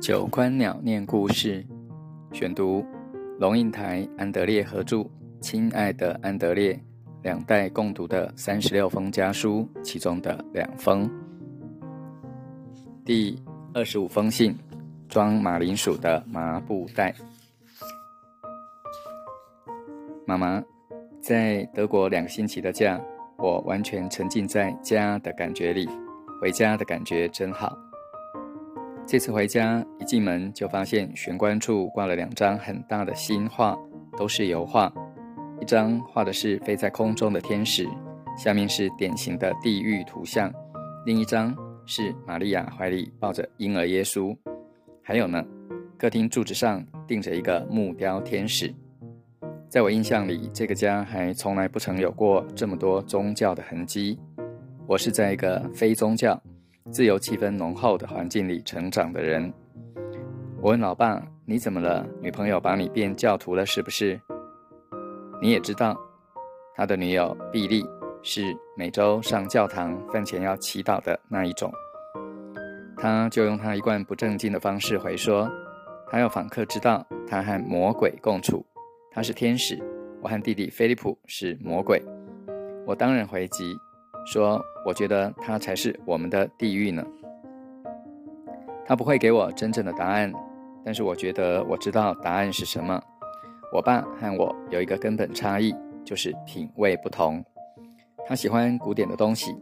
九官鸟念故事选读，龙应台、安德烈合著《亲爱的安德烈》，两代共读的三十六封家书，其中的两封。第二十五封信，装马铃薯的麻布袋。妈妈，在德国两个星期的假，我完全沉浸在家的感觉里，回家的感觉真好。这次回家，一进门就发现玄关处挂了两张很大的新画，都是油画。一张画的是飞在空中的天使，下面是典型的地狱图像；另一张是玛利亚怀里抱着婴儿耶稣。还有呢，客厅柱子上钉着一个木雕天使。在我印象里，这个家还从来不曾有过这么多宗教的痕迹。我是在一个非宗教。自由气氛浓厚的环境里成长的人，我问老爸：“你怎么了？女朋友把你变教徒了是不是？”你也知道，他的女友碧丽是每周上教堂饭前要祈祷的那一种。他就用他一贯不正经的方式回说：“他要访客知道他和魔鬼共处，他是天使，我和弟弟菲利普是魔鬼。”我当然回击。说：“我觉得他才是我们的地狱呢。”他不会给我真正的答案，但是我觉得我知道答案是什么。我爸和我有一个根本差异，就是品味不同。他喜欢古典的东西，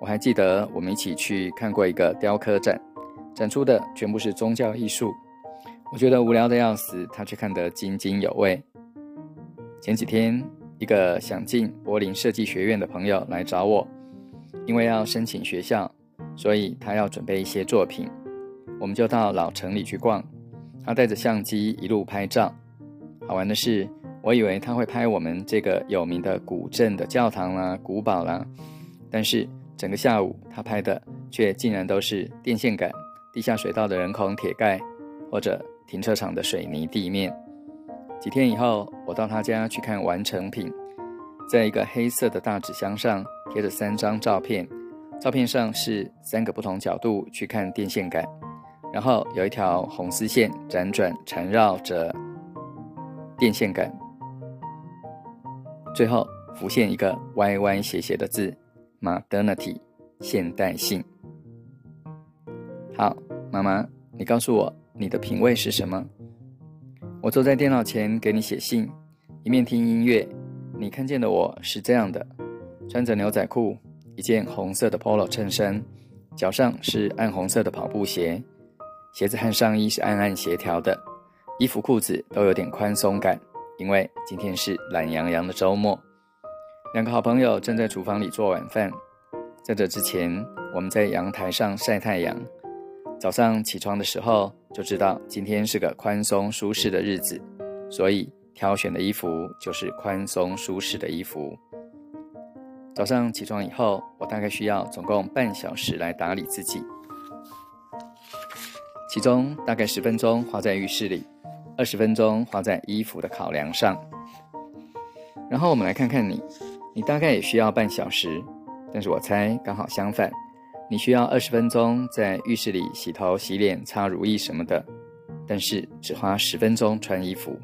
我还记得我们一起去看过一个雕刻展，展出的全部是宗教艺术。我觉得无聊的要死，他却看得津津有味。前几天，一个想进柏林设计学院的朋友来找我。因为要申请学校，所以他要准备一些作品，我们就到老城里去逛。他带着相机一路拍照。好玩的是，我以为他会拍我们这个有名的古镇的教堂啦、古堡啦，但是整个下午他拍的却竟然都是电线杆、地下水道的人孔铁盖，或者停车场的水泥地面。几天以后，我到他家去看完成品，在一个黑色的大纸箱上。贴着三张照片，照片上是三个不同角度去看电线杆，然后有一条红丝线辗转缠绕着电线杆，最后浮现一个歪歪斜斜的字：“modernity”，现代性。好，妈妈，你告诉我你的品味是什么？我坐在电脑前给你写信，一面听音乐。你看见的我是这样的。穿着牛仔裤，一件红色的 Polo 衬衫，脚上是暗红色的跑步鞋，鞋子和上衣是暗暗协调的，衣服裤子都有点宽松感，因为今天是懒洋洋的周末。两个好朋友正在厨房里做晚饭，在这之前，我们在阳台上晒太阳。早上起床的时候就知道今天是个宽松舒适的日子，所以挑选的衣服就是宽松舒适的衣服。早上起床以后，我大概需要总共半小时来打理自己，其中大概十分钟花在浴室里，二十分钟花在衣服的考量上。然后我们来看看你，你大概也需要半小时，但是我猜刚好相反，你需要二十分钟在浴室里洗头、洗脸、擦乳液什么的，但是只花十分钟穿衣服。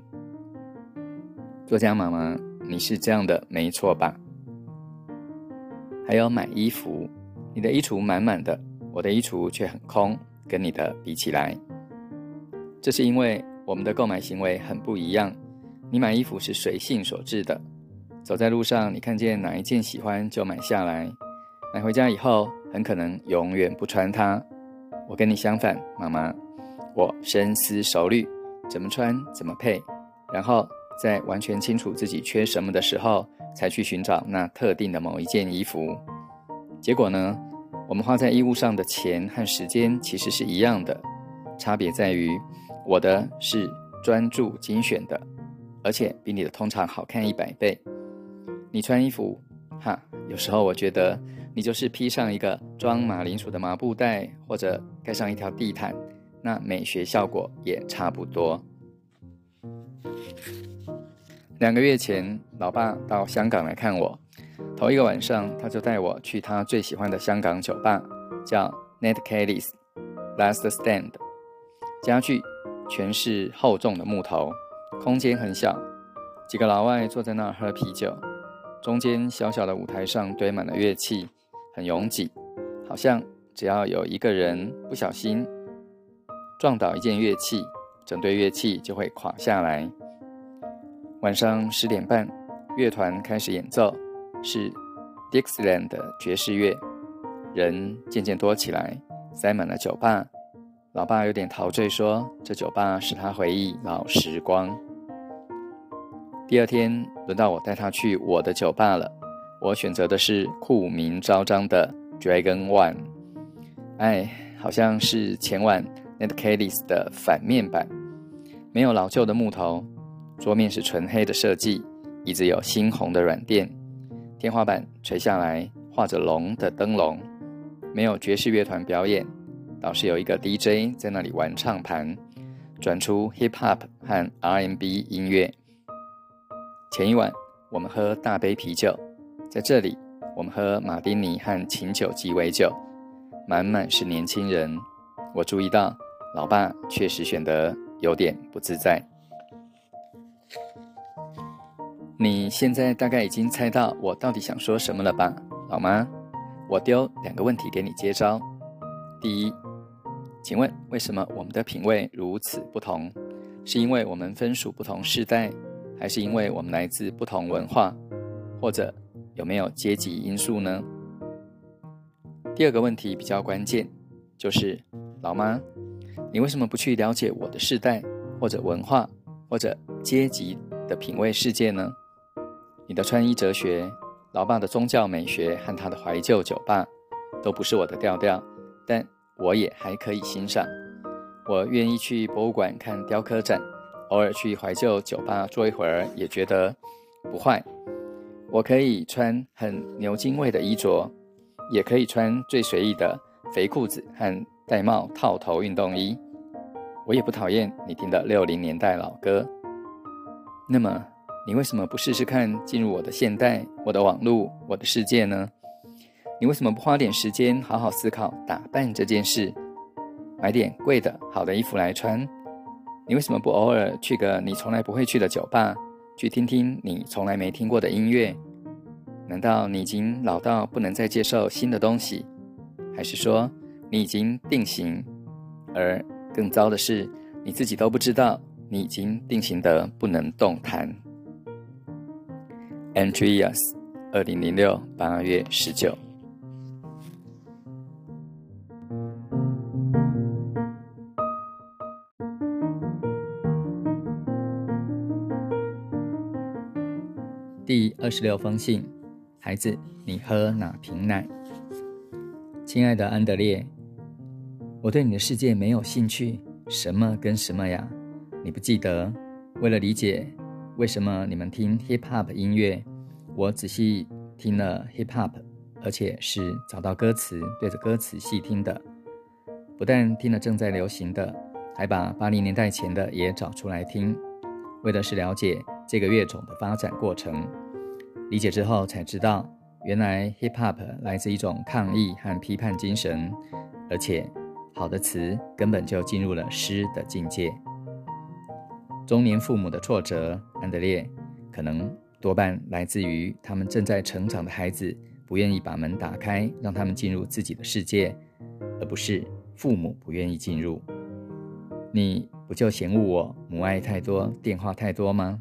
作家妈妈，你是这样的，没错吧？还有买衣服，你的衣橱满满的，我的衣橱却很空，跟你的比起来，这是因为我们的购买行为很不一样。你买衣服是随性所致的，走在路上，你看见哪一件喜欢就买下来，买回家以后很可能永远不穿它。我跟你相反，妈妈，我深思熟虑，怎么穿怎么配，然后在完全清楚自己缺什么的时候。才去寻找那特定的某一件衣服，结果呢？我们花在衣物上的钱和时间其实是一样的，差别在于我的是专注精选的，而且比你的通常好看一百倍。你穿衣服，哈，有时候我觉得你就是披上一个装马铃薯的麻布袋，或者盖上一条地毯，那美学效果也差不多。两个月前，老爸到香港来看我。头一个晚上，他就带我去他最喜欢的香港酒吧，叫 Ned Kelly's Last Stand。家具全是厚重的木头，空间很小，几个老外坐在那儿喝啤酒。中间小小的舞台上堆满了乐器，很拥挤，好像只要有一个人不小心撞倒一件乐器，整堆乐器就会垮下来。晚上十点半，乐团开始演奏，是 Dixieland 的爵士乐。人渐渐多起来，塞满了酒吧。老爸有点陶醉，说：“这酒吧使他回忆老时光。”第二天轮到我带他去我的酒吧了。我选择的是酷名昭彰的 Dragon One。哎，好像是前晚 Ned Kelly's 的反面版，没有老旧的木头，桌面是纯黑的设计，椅子有猩红的软垫，天花板垂下来画着龙的灯笼，没有爵士乐团表演，倒是有一个 DJ 在那里玩唱盘，转出 Hip Hop 和 R&B 音乐。前一晚，我们喝大杯啤酒，在这里，我们喝马丁尼和琴酒鸡尾酒，满满是年轻人。我注意到，老爸确实显得有点不自在。你现在大概已经猜到我到底想说什么了吧，老妈？我丢两个问题给你接招。第一，请问为什么我们的品味如此不同？是因为我们分属不同世代？还是因为我们来自不同文化，或者有没有阶级因素呢？第二个问题比较关键，就是老妈，你为什么不去了解我的世代，或者文化，或者阶级的品味世界呢？你的穿衣哲学，老爸的宗教美学和他的怀旧酒吧，都不是我的调调，但我也还可以欣赏。我愿意去博物馆看雕刻展。偶尔去怀旧酒吧坐一会儿也觉得不坏。我可以穿很牛津味的衣着，也可以穿最随意的肥裤子和戴帽套头运动衣。我也不讨厌你听的六零年代老歌。那么，你为什么不试试看进入我的现代、我的网络、我的世界呢？你为什么不花点时间好好思考打扮这件事，买点贵的好的衣服来穿？你为什么不偶尔去个你从来不会去的酒吧，去听听你从来没听过的音乐？难道你已经老到不能再接受新的东西，还是说你已经定型？而更糟的是，你自己都不知道你已经定型的不能动弹。Andreas，二零零六八月十九。第二十六封信，孩子，你喝哪瓶奶？亲爱的安德烈，我对你的世界没有兴趣。什么跟什么呀？你不记得？为了理解为什么你们听 hip hop 音乐，我仔细听了 hip hop，而且是找到歌词，对着歌词细听的。不但听了正在流行的，还把八零年代前的也找出来听，为的是了解。这个乐种的发展过程，理解之后才知道，原来 hip hop 来自一种抗议和批判精神，而且好的词根本就进入了诗的境界。中年父母的挫折，安德烈，可能多半来自于他们正在成长的孩子不愿意把门打开，让他们进入自己的世界，而不是父母不愿意进入。你不就嫌恶我母爱太多，电话太多吗？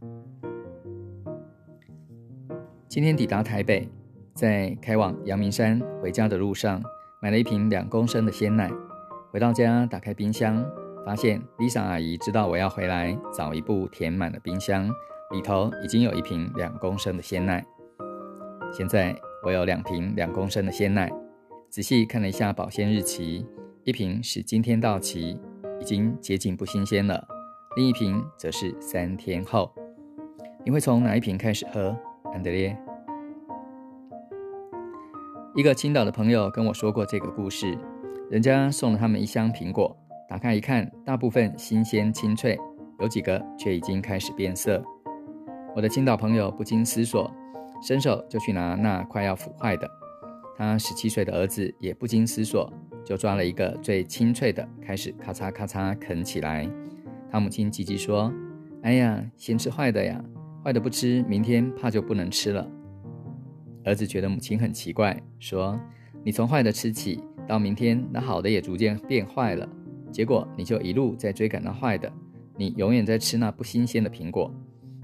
今天抵达台北，在开往阳明山回家的路上，买了一瓶两公升的鲜奶。回到家，打开冰箱，发现 Lisa 阿姨知道我要回来，早一步填满了冰箱，里头已经有一瓶两公升的鲜奶。现在我有两瓶两公升的鲜奶，仔细看了一下保鲜日期，一瓶是今天到期，已经接近不新鲜了；另一瓶则是三天后。你会从哪一瓶开始喝，安德烈？一个青岛的朋友跟我说过这个故事，人家送了他们一箱苹果，打开一看，大部分新鲜清脆，有几个却已经开始变色。我的青岛朋友不经思索，伸手就去拿那快要腐坏的。他十七岁的儿子也不经思索，就抓了一个最清脆的，开始咔嚓咔嚓啃起来。他母亲急急说：“哎呀，先吃坏的呀，坏的不吃，明天怕就不能吃了。”儿子觉得母亲很奇怪，说：“你从坏的吃起，到明天那好的也逐渐变坏了，结果你就一路在追赶那坏的，你永远在吃那不新鲜的苹果。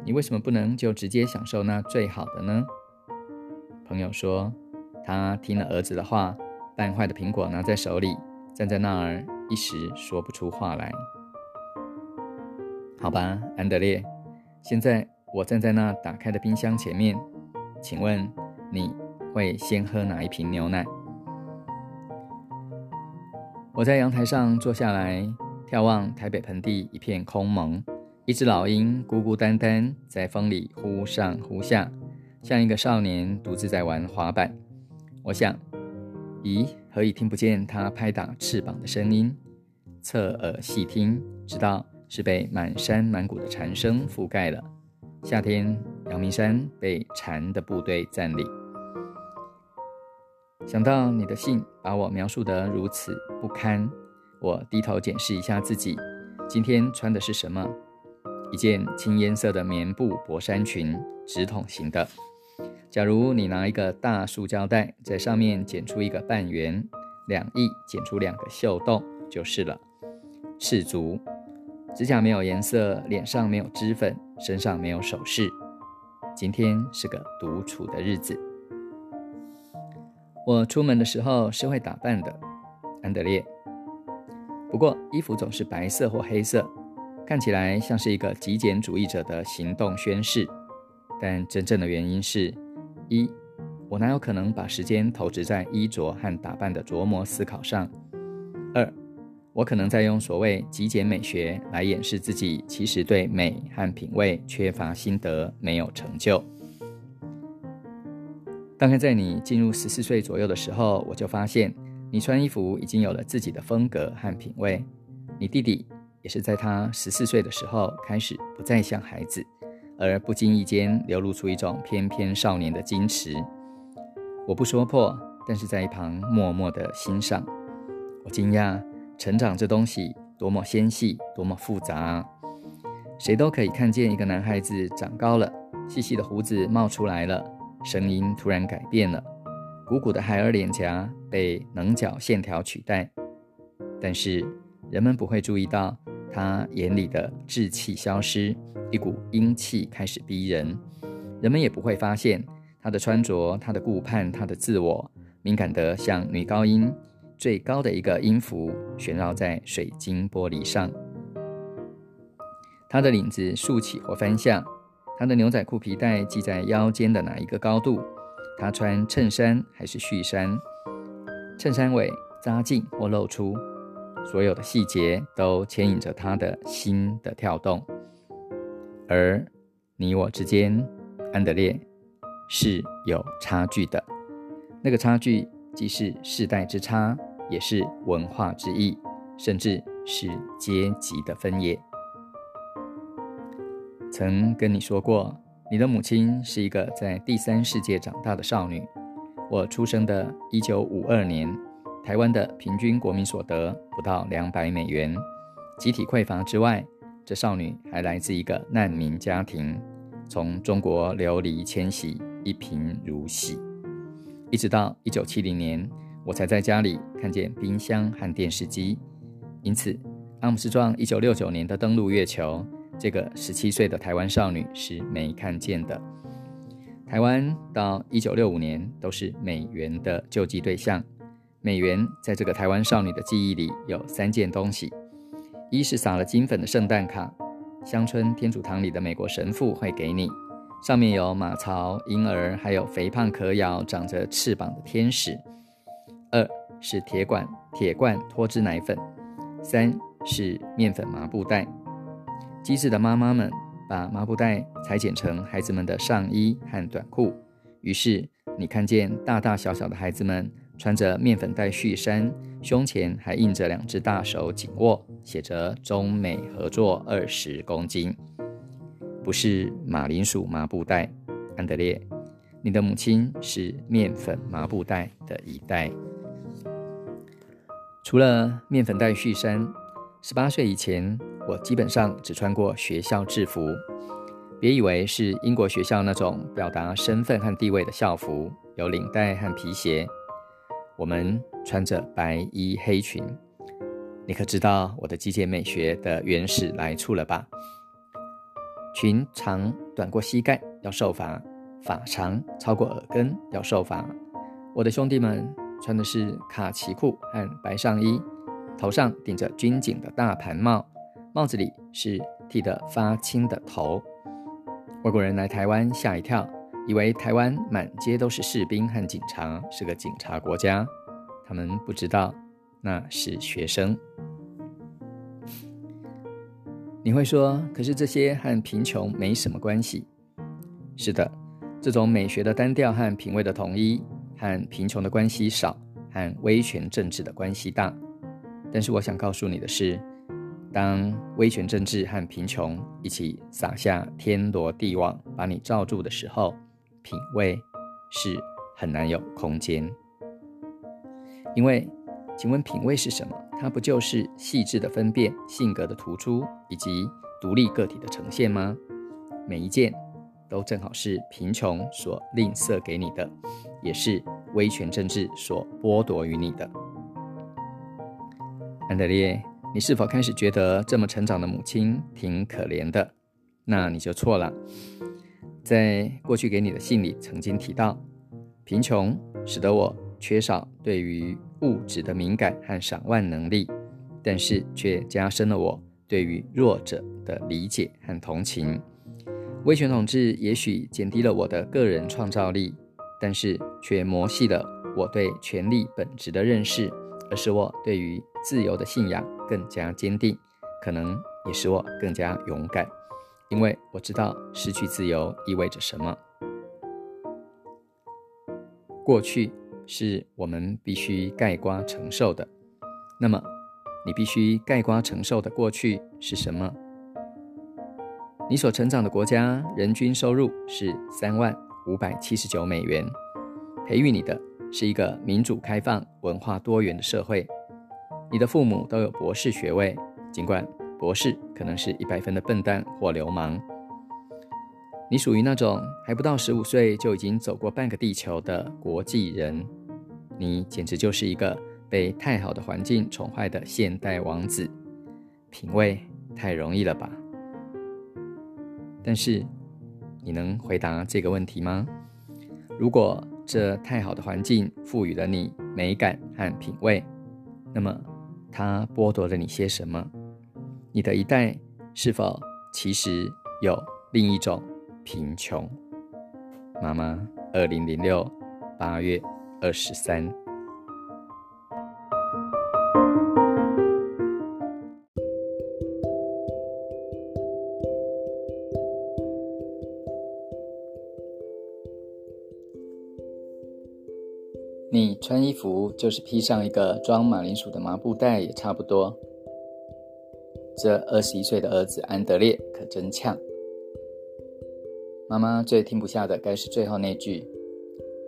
你为什么不能就直接享受那最好的呢？”朋友说：“他听了儿子的话，半坏的苹果拿在手里，站在那儿，一时说不出话来。”好吧，安德烈，现在我站在那打开的冰箱前面，请问你会先喝哪一瓶牛奶？我在阳台上坐下来，眺望台北盆地一片空蒙，一只老鹰孤孤单单在风里忽上忽下。像一个少年独自在玩滑板，我想，咦，何以听不见它拍打翅膀的声音？侧耳细听，知道是被满山满谷的蝉声覆盖了。夏天，阳明山被蝉的部队占领。想到你的信把我描述得如此不堪，我低头检视一下自己，今天穿的是什么？一件青烟色的棉布薄衫裙，直筒型的。假如你拿一个大塑胶袋，在上面剪出一个半圆，两翼剪出两个袖洞就是了。赤足，指甲没有颜色，脸上没有脂粉，身上没有首饰。今天是个独处的日子。我出门的时候是会打扮的，安德烈。不过衣服总是白色或黑色，看起来像是一个极简主义者的行动宣誓。但真正的原因是。一，我哪有可能把时间投资在衣着和打扮的琢磨思考上？二，我可能在用所谓极简美学来掩饰自己其实对美和品味缺乏心得，没有成就。大概在你进入十四岁左右的时候，我就发现你穿衣服已经有了自己的风格和品味。你弟弟也是在他十四岁的时候开始不再像孩子。而不经意间流露出一种翩翩少年的矜持，我不说破，但是在一旁默默的欣赏。我惊讶，成长这东西多么纤细，多么复杂。谁都可以看见一个男孩子长高了，细细的胡子冒出来了，声音突然改变了，鼓鼓的孩儿脸颊被棱角线条取代。但是人们不会注意到他眼里的稚气消失。一股阴气开始逼人，人们也不会发现他的穿着、他的顾盼、他的自我，敏感得像女高音最高的一个音符旋绕在水晶玻璃上。他的领子竖起或翻下，他的牛仔裤皮带系在腰间的哪一个高度？他穿衬衫还是恤衫？衬衫尾扎进或露出？所有的细节都牵引着他的心的跳动。而你我之间，安德烈是有差距的。那个差距既是世代之差，也是文化之异，甚至是阶级的分野。曾跟你说过，你的母亲是一个在第三世界长大的少女。我出生的一九五二年，台湾的平均国民所得不到两百美元，集体匮乏之外。这少女还来自一个难民家庭，从中国流离迁徙，一贫如洗。一直到一九七零年，我才在家里看见冰箱和电视机。因此，阿姆斯壮一九六九年的登陆月球，这个十七岁的台湾少女是没看见的。台湾到一九六五年都是美元的救济对象。美元在这个台湾少女的记忆里有三件东西。一是撒了金粉的圣诞卡，乡村天主堂里的美国神父会给你，上面有马槽、婴儿，还有肥胖可咬、长着翅膀的天使。二是铁管、铁罐脱脂奶粉。三是面粉麻布袋。机智的妈妈们把麻布袋裁剪成孩子们的上衣和短裤，于是你看见大大小小的孩子们。穿着面粉袋恤衫，胸前还印着两只大手紧握，写着“中美合作二十公斤”，不是马铃薯麻布袋。安德烈，你的母亲是面粉麻布袋的一代。除了面粉袋恤衫，十八岁以前，我基本上只穿过学校制服。别以为是英国学校那种表达身份和地位的校服，有领带和皮鞋。我们穿着白衣黑裙。你可知道我的极简美学的原始来处了吧？裙长短过膝盖要受罚，发长超过耳根要受罚。我的兄弟们穿的是卡其裤和白上衣，头上顶着军警的大盘帽，帽子里是剃得发青的头。外国人来台湾吓一跳，以为台湾满街都是士兵和警察，是个警察国家。他们不知道那是学生。你会说，可是这些和贫穷没什么关系。是的，这种美学的单调和品味的统一，和贫穷的关系少，和威权政治的关系大。但是我想告诉你的是。当威权政治和贫穷一起撒下天罗地网把你罩住的时候，品味是很难有空间。因为，请问品味是什么？它不就是细致的分辨、性格的突出以及独立个体的呈现吗？每一件都正好是贫穷所吝啬给你的，也是威权政治所剥夺于你的。安德烈。你是否开始觉得这么成长的母亲挺可怜的？那你就错了。在过去给你的信里曾经提到，贫穷使得我缺少对于物质的敏感和赏玩能力，但是却加深了我对于弱者的理解和同情。威权统治也许减低了我的个人创造力，但是却磨细了我对权力本质的认识，而使我对于自由的信仰。更加坚定，可能也使我更加勇敢，因为我知道失去自由意味着什么。过去是我们必须盖瓜承受的，那么你必须盖瓜承受的过去是什么？你所成长的国家人均收入是三万五百七十九美元，培育你的是一个民主、开放、文化多元的社会。你的父母都有博士学位，尽管博士可能是一百分的笨蛋或流氓。你属于那种还不到十五岁就已经走过半个地球的国际人，你简直就是一个被太好的环境宠坏的现代王子。品味太容易了吧？但是，你能回答这个问题吗？如果这太好的环境赋予了你美感和品味，那么？它剥夺了你些什么？你的一代是否其实有另一种贫穷？妈妈，二零零六八月二十三。穿衣服就是披上一个装马铃薯的麻布袋也差不多。这二十一岁的儿子安德烈可真呛。妈妈最听不下的该是最后那句：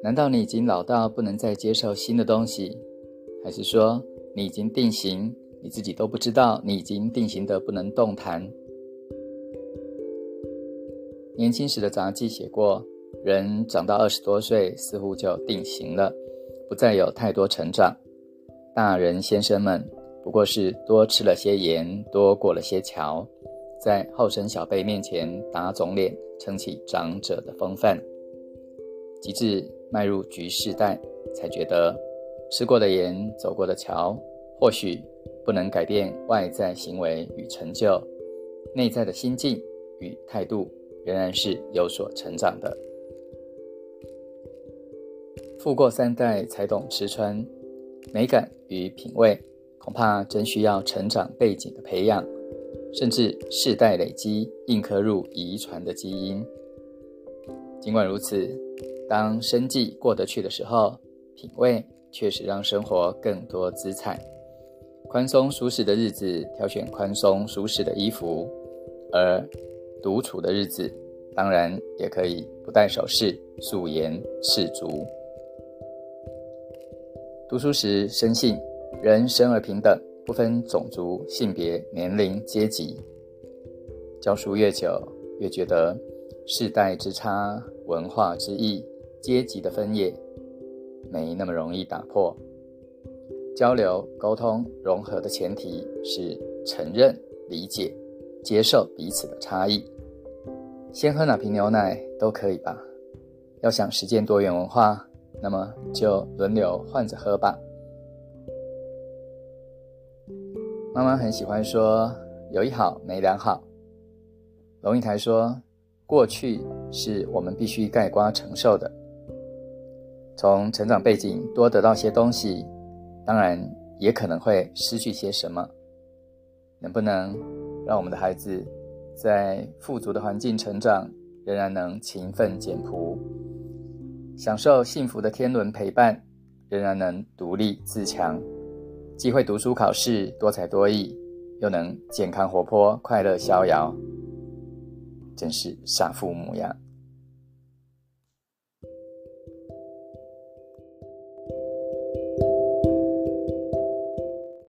难道你已经老到不能再接受新的东西？还是说你已经定型，你自己都不知道你已经定型的不能动弹？年轻时的杂记写过，人长到二十多岁似乎就定型了。不再有太多成长，大人先生们不过是多吃了些盐，多过了些桥，在后生小辈面前打肿脸，撑起长者的风范。及至迈入局世代，才觉得吃过的盐，走过的桥，或许不能改变外在行为与成就，内在的心境与态度仍然是有所成长的。富过三代才懂吃穿，美感与品味恐怕真需要成长背景的培养，甚至世代累积硬刻入遗传的基因。尽管如此，当生计过得去的时候，品味确实让生活更多姿彩。宽松舒适的日子，挑选宽松舒适的衣服；而独处的日子，当然也可以不戴首饰，素颜赤足。读书时深信，人生而平等，不分种族、性别、年龄、阶级。教书越久，越觉得世代之差、文化之异、阶级的分野，没那么容易打破。交流、沟通、融合的前提是承认、理解、接受彼此的差异。先喝哪瓶牛奶都可以吧？要想实践多元文化，那么就轮流换着喝吧。妈妈很喜欢说“有一好没两好”。龙应台说：“过去是我们必须盖瓜承受的。从成长背景多得到些东西，当然也可能会失去些什么。能不能让我们的孩子在富足的环境成长，仍然能勤奋简朴，享受幸福的天伦陪伴，仍然能独立自强，既会读书考试，多才多艺，又能健康活泼、快乐逍遥？”真是傻父母呀！